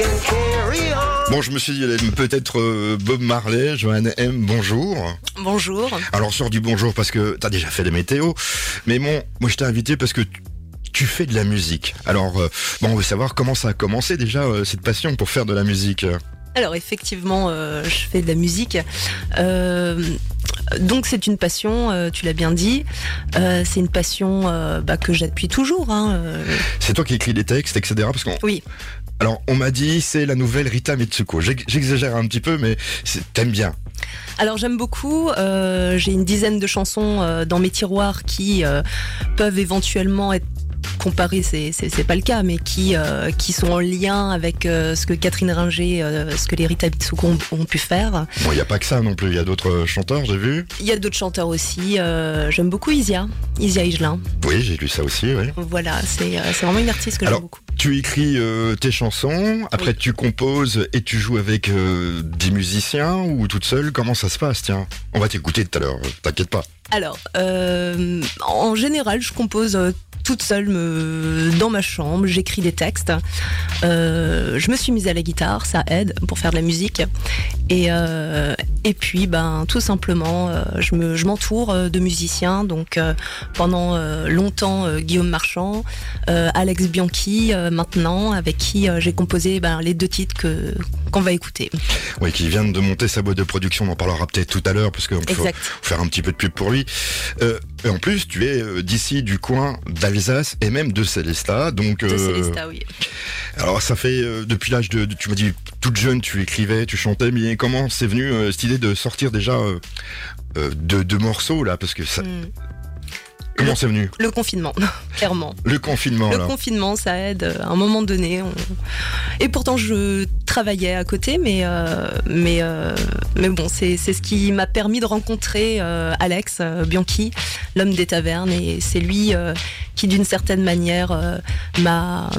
can carry on. Bon, je me suis dit, peut-être euh, Bob Marley, Joanne M, bonjour. Bonjour. Alors, sors du bonjour parce que t'as déjà fait des météos. Mais bon, moi, je t'ai invité parce que tu- fais de la musique. Alors, euh, bon, on veut savoir comment ça a commencé déjà, euh, cette passion pour faire de la musique. Alors effectivement, euh, je fais de la musique. Euh, donc c'est une passion, euh, tu l'as bien dit. Euh, c'est une passion euh, bah, que j'ai depuis toujours. Hein. C'est toi qui écris des textes, etc. Parce qu'on, Oui. Alors, on m'a dit, c'est la nouvelle Rita Mitsuko. J'ex- J'exagère un petit peu, mais t'aimes bien. Alors j'aime beaucoup. euh, j'ai une dizaine de chansons euh, dans mes tiroirs qui euh, peuvent éventuellement être comparées, c'est pas le cas, mais qui qui sont en lien avec ce que Catherine Ringer, ce que les Rita Mitsuko ont, ont pu faire. Bon, il n'y a pas que ça non plus. Il y a d'autres chanteurs, j'ai vu. Il y a d'autres chanteurs aussi. j'aime beaucoup Isia, Isia Higelin. Oui, j'ai lu ça aussi, oui. Voilà, c'est vraiment une artiste que j'aime beaucoup. Tu écris euh, tes chansons, après Oui. tu composes et tu joues avec euh, des musiciens ou toute seule Comment ça se passe Tiens, on va t'écouter tout à l'heure, euh, t'inquiète pas. Alors, euh, en général, je compose toute seule me, dans ma chambre, j'écris des textes. Euh, je me suis mise à la guitare, ça aide pour faire de la musique. Et, euh, et puis, ben, tout simplement, je me- je m'entoure de musiciens. Donc, euh, pendant longtemps, Guillaume Marchand, Alex Bianchi, maintenant, avec qui euh, j'ai composé ben, les deux titres que qu'on va écouter. Oui, qui vient de monter sa boîte de production, on en parlera peut-être tout à l'heure, parce qu'il faut faire un petit peu de pub pour lui. Euh, et en plus, tu es euh, d'ici, du coin d'Alsace et même de Célestat, donc... De euh, Célestat, oui. alors ça fait euh, depuis l'âge de, de- tu m'as dit toute jeune, tu écrivais, tu chantais, mais comment c'est venu cette idée de sortir déjà euh, euh, de, de morceaux là, parce que ça, Hmm. Comment c'est venu Le confinement, clairement. Le confinement Le confinement, ça aide euh, à un moment donné. on- Et pourtant, je travaillais à côté, mais, euh, mais, euh, mais bon, c'est c'est ce qui m'a permis de rencontrer euh, Alex Bianchi, l'homme des tavernes. Et c'est lui qui, d'une certaine manière, euh, m'a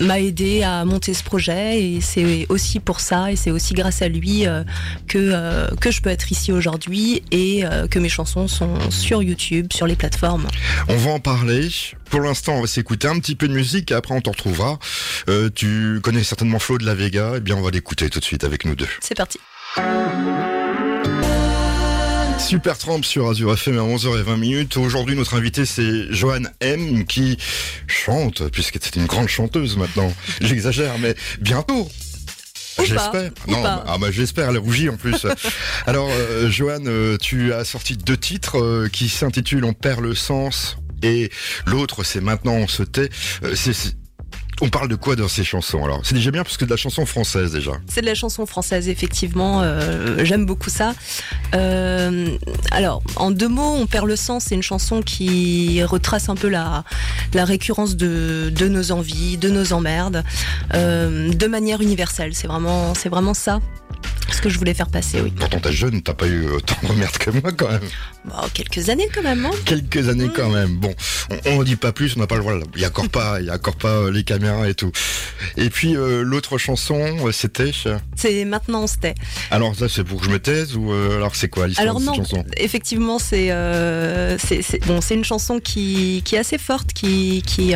m'a aidé à monter ce projet. Et c'est aussi pour ça, et c'est aussi grâce à lui euh, que, euh, que je peux être ici aujourd'hui et que mes chansons sont sur YouTube, sur les plateformes. On va en parler. Pour l'instant, on va s'écouter un petit peu de musique et après on t'en retrouvera. Tu connais certainement Flo de la Vega, eh bien on va l'écouter tout de suite avec nous deux. C'est parti. Super Tramp sur Azure FM à 11h20 minutes. Aujourd'hui, notre invité c'est Joanne M qui chante, puisque c'est une grande chanteuse maintenant. J'exagère, mais bientôt. J'espère. Non, ah bah j'espère, elle rougit en plus. Alors, euh, Joanne, euh, tu as sorti deux titres euh, qui s'intitulent On perd le sens et l'autre c'est Maintenant on se tait. C'est- On parle de quoi dans ces chansons Alors, c'est déjà bien parce que de la chanson française déjà. C'est de la chanson française, effectivement. euh, J'aime beaucoup ça. Euh, alors, en deux mots, On perd le sens. C'est une chanson qui retrace un peu la, la récurrence de, de nos envies, de nos emmerdes, euh, de manière universelle. C'est vraiment, c'est vraiment ça ce que je voulais faire passer, oui. Pourtant, t'es jeune, t'as pas eu autant de merde que moi quand même. Bon, quelques années quand même. hein. Quelques années quand même. Bon, on, on dit pas plus, on n'a pas le droit. Il y a encore pas, il y a encore pas euh, les caméras et tout. Et puis euh, l'autre chanson, euh, c'était. C'est maintenant on se tait. Alors ça, c'est pour que je me taise ou euh, alors c'est quoi l'histoire Alors de cette non, chanson? effectivement, c'est bon, c'est une chanson qui, qui est assez forte, qui qui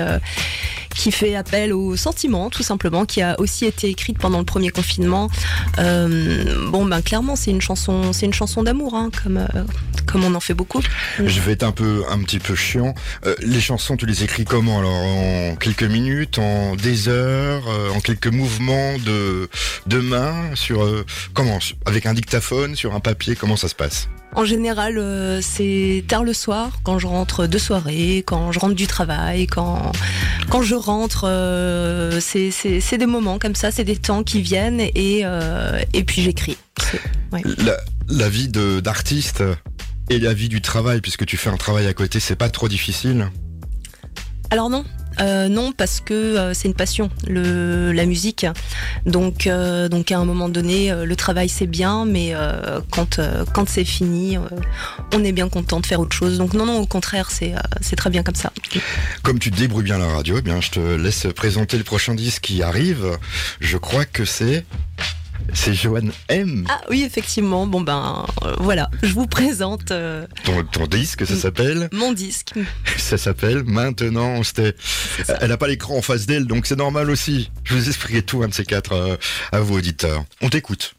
qui fait appel aux sentiments, tout simplement, qui a aussi été écrite pendant le premier confinement. Euh, bon, ben clairement, c'est une chanson, c'est une chanson d'amour, hein, comme euh, comme on en fait beaucoup. Je vais être un peu, un petit peu chiant. Euh, les chansons, tu les écris comment Alors? En quelques minutes, en des heures, euh, en quelques mouvements de de main, sur euh, comment Avec un dictaphone, sur un papier, comment ça se passe? En général, euh, c'est tard le soir, quand je rentre de soirée, quand je rentre du travail, quand, quand je rentre, euh, c'est des moments comme ça, c'est des temps qui viennent et, euh, et puis j'écris. Ouais. la, la vie d'artiste et la vie du travail, puisque tu fais un travail à côté, c'est pas trop difficile. Alors non. Euh, non parce que euh, c'est une passion le, la musique donc euh, donc à un moment donné le travail c'est bien mais quand quand c'est fini on est bien content de faire autre chose donc non non au contraire c'est très bien comme ça Comme tu te débrouilles bien la radio, eh bien je te laisse présenter le prochain disque qui arrive. Je crois que c'est C'est Joanne M. Ah oui, effectivement. Bon ben euh, voilà, je vous présente euh, Ton, ton disque, ça s'appelle mon disque. Ça s'appelle Maintenant. Elle n'a pas l'écran en face d'elle, donc c'est normal aussi. Je vous expliquerai tout, un de ces quatre, euh, à vous auditeurs. On t'écoute.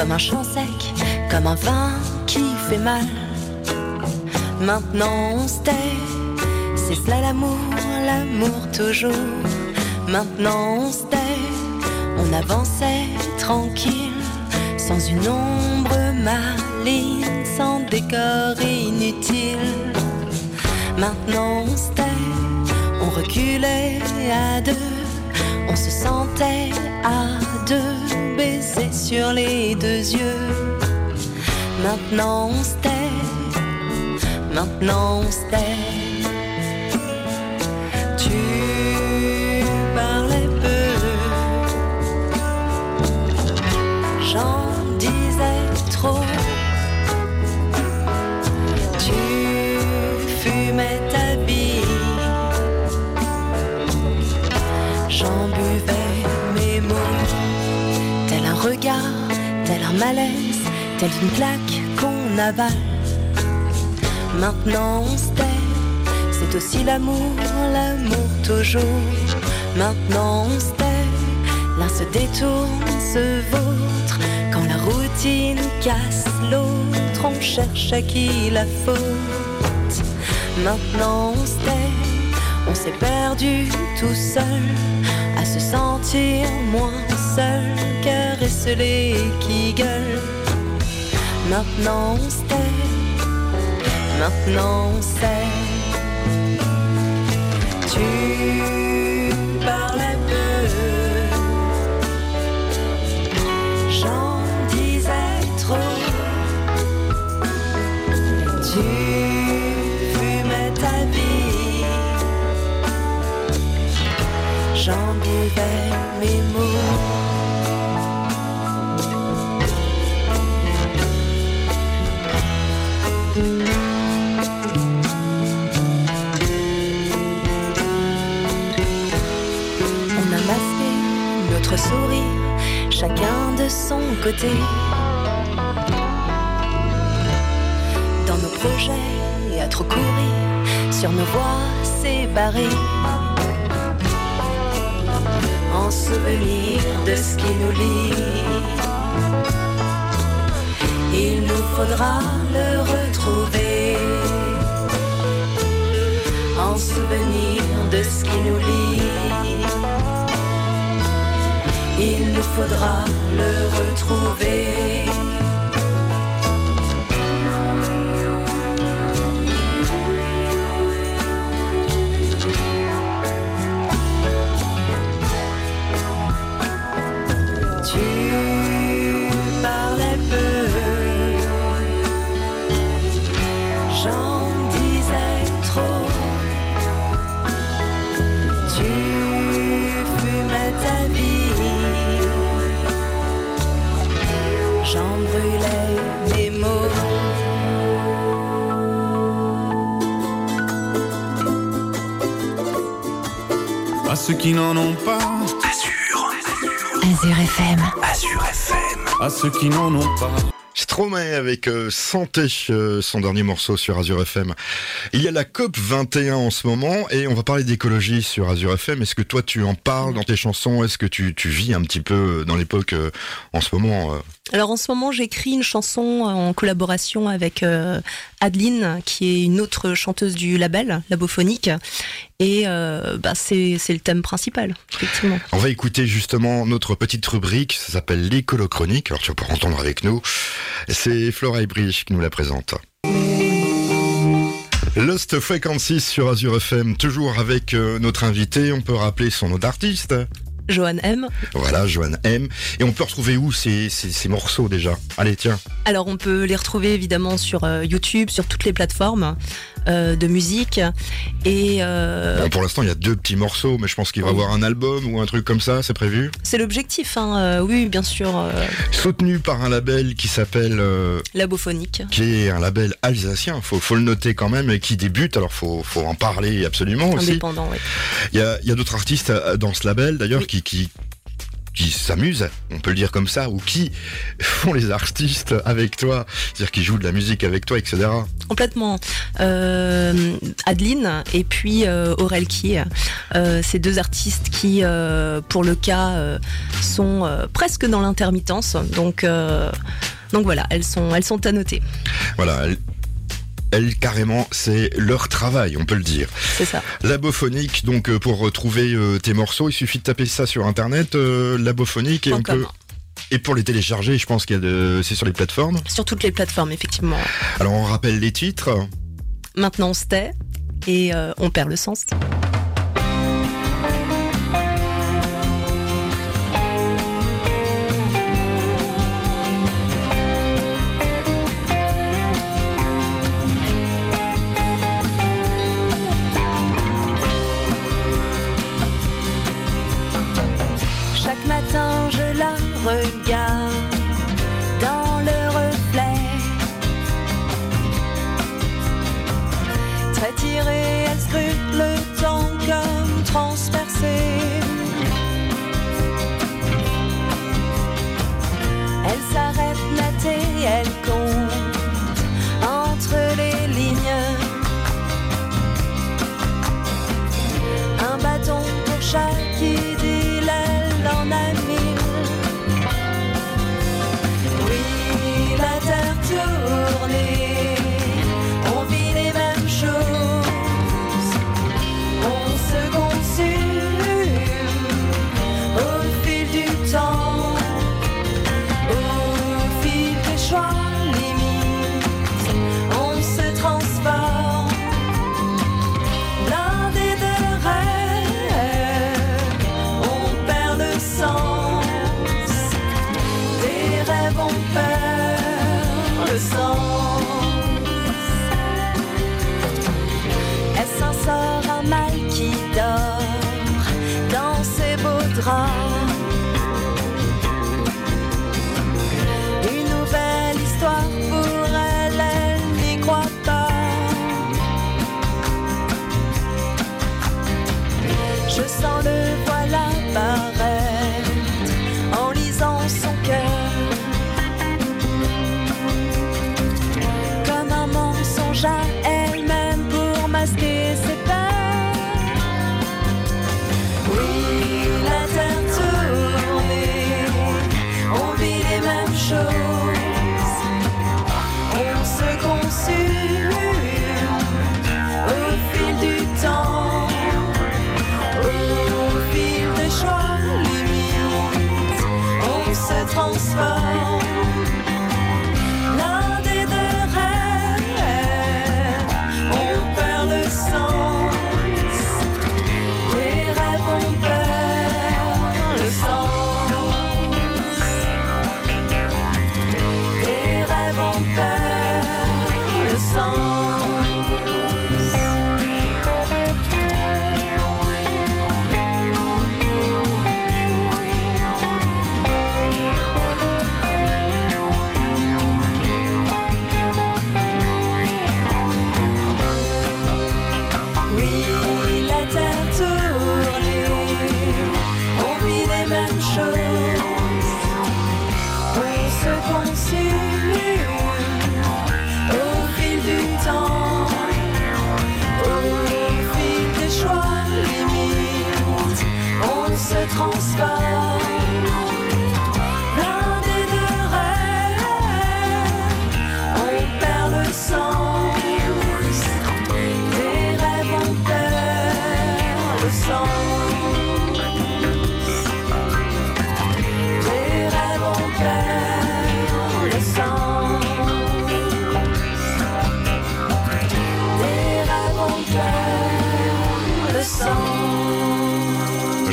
Comme un champ sec, comme un vin qui fait mal. Maintenant on se c'est cela l'amour, l'amour toujours. Maintenant on se on avançait tranquille, sans une ombre maligne, sans décor inutile. Maintenant on se on reculait à deux, on se sentait à deux, baisers sur les deux yeux. Maintenant on se tait, maintenant on se tait. Tu parlais peu, j'en disais trop. Tu fumais regard, tel un malaise, tel une claque qu'on avale. Maintenant on se tait, c'est aussi l'amour, l'amour toujours. Maintenant on se tait, l'un se détourne, se vautre. Quand la routine casse l'autre, on cherche à qui la faute. Maintenant on se tait, on s'est perdu tout seul, à se sentir moins seul esselé qui gueule. Maintenant on se tait, maintenant on sait. Tu parlais peu, j'en disais trop. Tu fumais ta vie, j'en buvais mes mots. Côté. Dans nos projets, à trop courir, sur nos voies séparées. En souvenir de ce qui nous lie. Il nous faudra le retrouver. En souvenir de ce qui nous lie. Il nous faudra le retrouver. Qui n'en ont pas, Azure FM. à ceux qui n'en ont pas. Stromae avec euh, Santé, euh, son dernier morceau sur Azure FM. Il y a la COP 21 en ce moment et on va parler d'écologie sur Azure FM. Est-ce que toi tu en parles dans tes chansons? Est-ce que tu, tu vis un petit peu dans l'époque euh, en ce moment euh? Alors en ce moment, j'écris une chanson en collaboration avec euh, Adeline, qui est une autre chanteuse du label, Labophonique. Et euh, bah, c'est le thème principal, effectivement. On va écouter justement notre petite rubrique, ça s'appelle l'écolo-chronique, alors tu vas pouvoir entendre avec nous. C'est Flora Ebrich qui nous la présente. Lost Frequencies sur Azure FM, toujours avec euh, notre invité, on peut rappeler son nom d'artiste. Joanne M. Voilà, Joanne M. Et on peut retrouver où ces, ces, ces morceaux déjà? Allez, tiens. Alors on peut les retrouver évidemment sur euh, YouTube, sur toutes les plateformes. Euh, de musique. Et euh, Bon, pour l'instant, il y a deux petits morceaux, mais je pense qu'il va y Oui. avoir un album ou un truc comme ça, c'est prévu. c'est l'objectif, hein, euh, oui, bien sûr, Soutenu par un label qui s'appelle, labophonique. qui est un label alsacien, faut, faut le noter quand même, et qui débute. Alors, faut, faut en parler absolument aussi. Indépendant, oui. Il y a, d'autres artistes dans ce label, d'ailleurs, Oui. qui, qui, qui s'amusent, on peut le dire comme ça, ou qui font les artistes avec toi, c'est-à-dire qui jouent de la musique avec toi, etc. Complètement. Euh, Adeline et puis euh, Aurel Ki, euh, ces deux artistes qui, euh, pour le cas, sont presque dans l'intermittence. Donc, donc voilà, elles sont, elles sont à noter. Voilà. Elles, carrément, c'est leur travail, on peut le dire. C'est ça. Labophonique, donc euh, pour retrouver euh, tes morceaux, il suffit de taper ça sur internet, euh, Labophonique, et on peut. Et pour les télécharger, je pense qu'il y a de... c'est sur les plateformes. Sur toutes les plateformes, effectivement. Alors on rappelle les titres. Maintenant, on se tait et euh, on perd le sens. On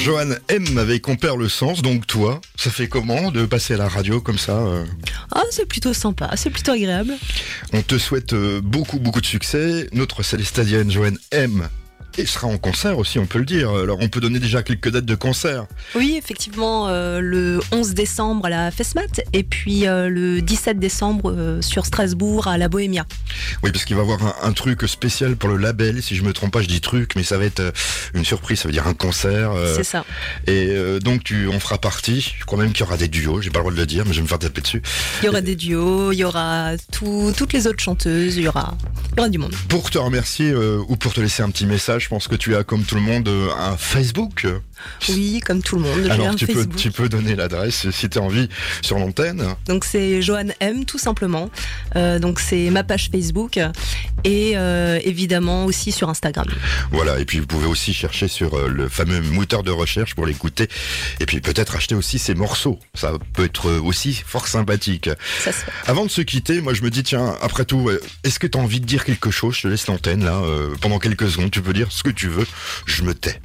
Johan M avec On perd le sens, donc toi, ça fait comment de passer à la radio comme ça euh Ah, c'est plutôt sympa, c'est plutôt agréable. On te souhaite euh, beaucoup beaucoup de succès. Notre célestadienne Johan M et sera en concert aussi, on peut le dire. Alors on peut donner déjà quelques dates de concert. Oui, effectivement, euh, le 11 décembre à la FESMAT et puis euh, le 17 décembre euh, sur Strasbourg à la Bohémia. Oui, parce qu'il va y avoir un, un truc spécial pour le label. Si je me trompe pas, je dis truc, mais ça va être une surprise. Ça veut dire un concert. C'est ça. et donc tu, on fera partie. Je crois même qu'il y aura des duos. J'ai pas le droit de le dire, mais je vais me faire taper dessus. Il y aura des duos, il y aura tout- toutes les autres chanteuses, il y aura, il y aura du monde. Pour te remercier ou pour te laisser un petit message, je pense que tu as, comme tout le monde, euh, un Facebook. Oui, comme tout le monde, Alors tu peux, Facebook. tu peux donner l'adresse si tu as envie sur l'antenne. Donc c'est Johan M tout simplement. Euh, donc c'est ma page Facebook et euh, évidemment aussi sur Instagram. Voilà, et puis vous pouvez aussi chercher sur le fameux moteur de recherche pour l'écouter. Et puis peut-être acheter aussi ses morceaux. Ça peut être aussi fort sympathique. Ça se fait. Avant de se quitter, moi je me dis, tiens, après tout, est-ce que tu as envie de dire quelque chose? Je te laisse l'antenne là, euh, pendant quelques secondes, tu peux dire ce que tu veux, je me tais.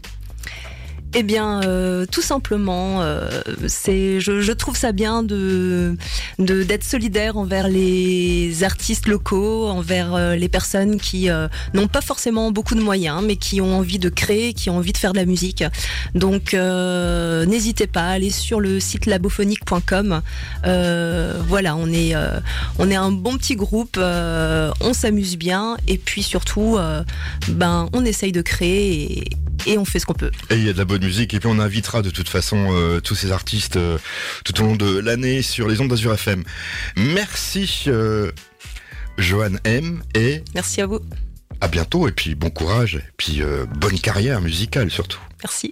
Eh bien, euh, tout simplement, euh, c'est, je, trouve ça bien de, de d'être solidaire envers les artistes locaux, envers euh, les personnes qui n'ont pas forcément beaucoup de moyens, mais qui ont envie de créer, qui ont envie de faire de la musique. Donc, n'hésitez pas, allez sur le site labophonique.com. Voilà, on est, on est un bon petit groupe, on s'amuse bien, et puis surtout, ben, on essaye de créer et, on fait ce qu'on peut. Musique, et puis on invitera de toute façon euh, tous ces artistes euh, tout au long de l'année sur les ondes d'Azur FM. Merci euh, Johan M, et Merci à vous. à bientôt, et puis bon courage, et puis bonne carrière musicale surtout. Merci.